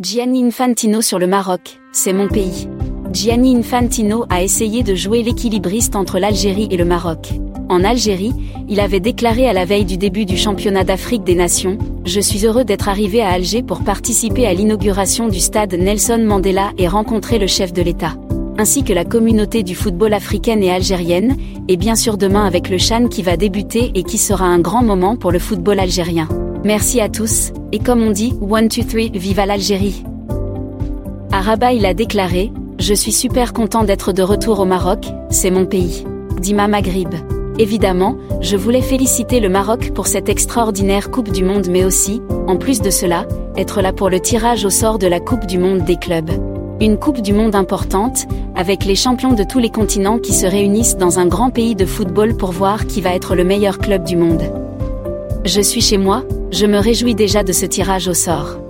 Gianni Infantino sur le Maroc, c'est mon pays. Gianni Infantino a essayé de jouer l'équilibriste entre l'Algérie et le Maroc. En Algérie, il avait déclaré à la veille du début du championnat d'Afrique des Nations, Je suis heureux d'être arrivé à Alger pour participer à l'inauguration du stade Nelson Mandela et rencontrer le chef de l'État. Ainsi que la communauté du football africaine et algérienne, et bien sûr demain avec le Chan qui va débuter et qui sera un grand moment pour le football algérien. Merci à tous, et comme on dit, one, two, three, viva l'Algérie. À Rabat, il a déclaré, Je suis super content d'être de retour au Maroc, c'est mon pays. Dima Maghrib. Évidemment, je voulais féliciter le Maroc pour cette extraordinaire Coupe du Monde mais aussi, en plus de cela, être là pour le tirage au sort de la Coupe du Monde des clubs. Une Coupe du Monde importante, avec les champions de tous les continents qui se réunissent dans un grand pays de football pour voir qui va être le meilleur club du monde. Je suis chez moi, je me réjouis déjà de ce tirage au sort.